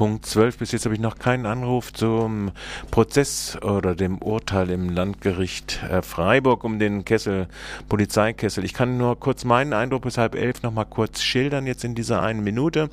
Punkt 12. Bis jetzt habe ich noch keinen Anruf zum Prozess oder dem Urteil im Landgericht äh, Freiburg um den Kessel, Polizeikessel. Ich kann nur kurz meinen Eindruck bis halb elf noch mal kurz schildern, jetzt in dieser einen Minute.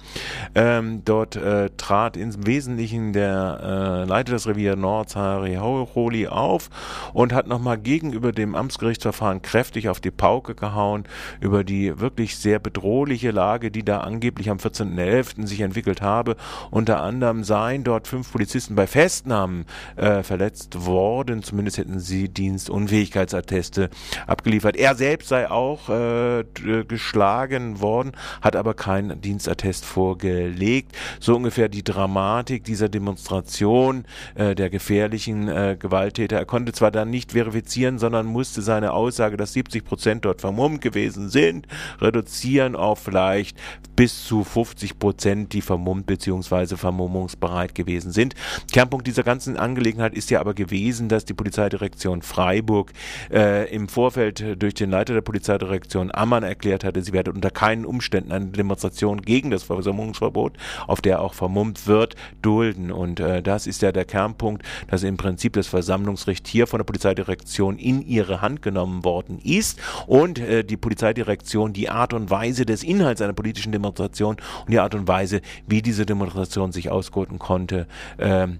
Ähm, dort äh, trat im Wesentlichen der äh, Leiter des Revier Nords, Harry Holi, auf und hat noch mal gegenüber dem Amtsgerichtsverfahren kräftig auf die Pauke gehauen über die wirklich sehr bedrohliche Lage, die da angeblich am 14.11. sich entwickelt habe. Unter unter anderem seien dort fünf Polizisten bei Festnahmen äh, verletzt worden. Zumindest hätten sie Dienstunfähigkeitsatteste abgeliefert. Er selbst sei auch äh, geschlagen worden, hat aber kein Dienstattest vorgelegt. So ungefähr die Dramatik dieser Demonstration äh, der gefährlichen äh, Gewalttäter. Er konnte zwar dann nicht verifizieren, sondern musste seine Aussage, dass 70 Prozent dort vermummt gewesen sind, reduzieren auf vielleicht bis zu 50 Prozent, die vermummt bzw vermummungsbereit gewesen sind. Kernpunkt dieser ganzen Angelegenheit ist ja aber gewesen, dass die Polizeidirektion Freiburg äh, im Vorfeld durch den Leiter der Polizeidirektion Ammann erklärt hatte, sie werde unter keinen Umständen eine Demonstration gegen das Versammlungsverbot, auf der auch vermummt wird, dulden. Und äh, das ist ja der Kernpunkt, dass im Prinzip das Versammlungsrecht hier von der Polizeidirektion in ihre Hand genommen worden ist und äh, die Polizeidirektion die Art und Weise des Inhalts einer politischen Demonstration und die Art und Weise, wie diese Demonstration sich ausgurten konnte, ähm,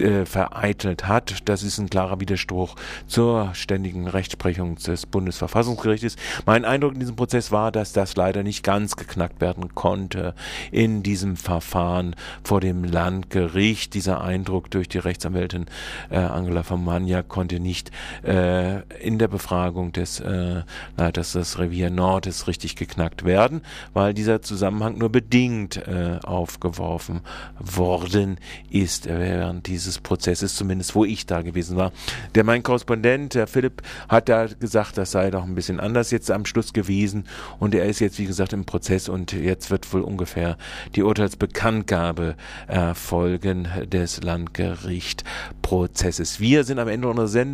äh, vereitelt hat. Das ist ein klarer Widerspruch zur ständigen Rechtsprechung des Bundesverfassungsgerichtes. Mein Eindruck in diesem Prozess war, dass das leider nicht ganz geknackt werden konnte in diesem Verfahren vor dem Landgericht. Dieser Eindruck durch die Rechtsanwältin äh, Angela von Magna konnte nicht äh, in der Befragung des äh, Leiters des Revier Nordes richtig geknackt werden, weil dieser Zusammenhang nur bedingt äh, aufgeworfen worden ist während dieses dieses Prozesses, zumindest wo ich da gewesen war. Der mein Korrespondent, der Philipp, hat da gesagt, das sei doch ein bisschen anders jetzt am Schluss gewesen und er ist jetzt, wie gesagt, im Prozess und jetzt wird wohl ungefähr die Urteilsbekanntgabe erfolgen des Landgerichtprozesses. Wir sind am Ende unserer Sendung.